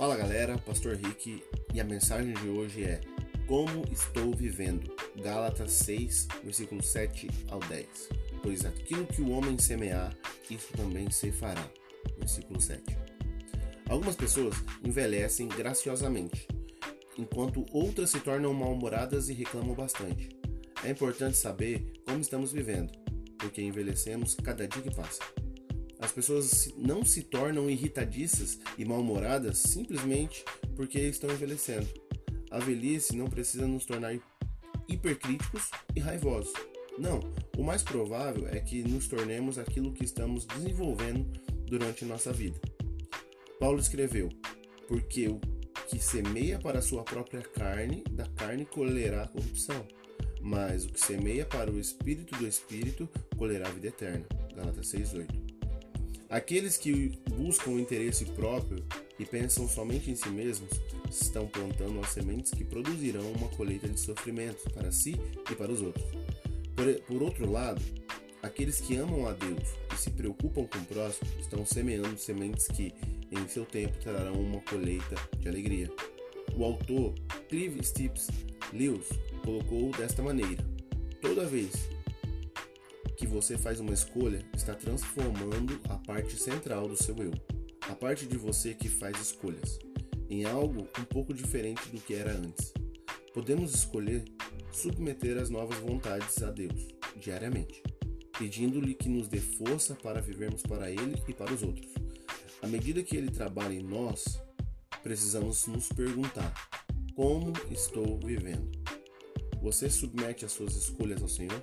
Fala galera, Pastor Rick e a mensagem de hoje é Como estou vivendo? Gálatas 6, versículo 7 ao 10. Pois aquilo que o homem semear, isso também se fará. Versículo 7. Algumas pessoas envelhecem graciosamente, enquanto outras se tornam mal-humoradas e reclamam bastante. É importante saber como estamos vivendo, porque envelhecemos cada dia que passa. As pessoas não se tornam irritadiças e mal-humoradas simplesmente porque estão envelhecendo. A velhice não precisa nos tornar hipercríticos e raivosos. Não, o mais provável é que nos tornemos aquilo que estamos desenvolvendo durante nossa vida. Paulo escreveu: Porque o que semeia para a sua própria carne, da carne colherá corrupção, mas o que semeia para o espírito do espírito colherá vida eterna. Gálatas 6:8. Aqueles que buscam o interesse próprio e pensam somente em si mesmos estão plantando as sementes que produzirão uma colheita de sofrimentos para si e para os outros. Por, por outro lado, aqueles que amam a Deus e se preocupam com o próximo estão semeando sementes que, em seu tempo, trarão uma colheita de alegria. O autor Clive Stips Lewis colocou desta maneira: Toda vez que você faz uma escolha está transformando a parte central do seu eu, a parte de você que faz escolhas, em algo um pouco diferente do que era antes. Podemos escolher submeter as novas vontades a Deus diariamente, pedindo-lhe que nos dê força para vivermos para Ele e para os outros. À medida que Ele trabalha em nós, precisamos nos perguntar: como estou vivendo? Você submete as suas escolhas ao Senhor?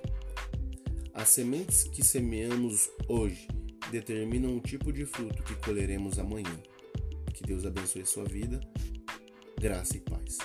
As sementes que semeamos hoje determinam o tipo de fruto que colheremos amanhã. Que Deus abençoe sua vida, graça e paz.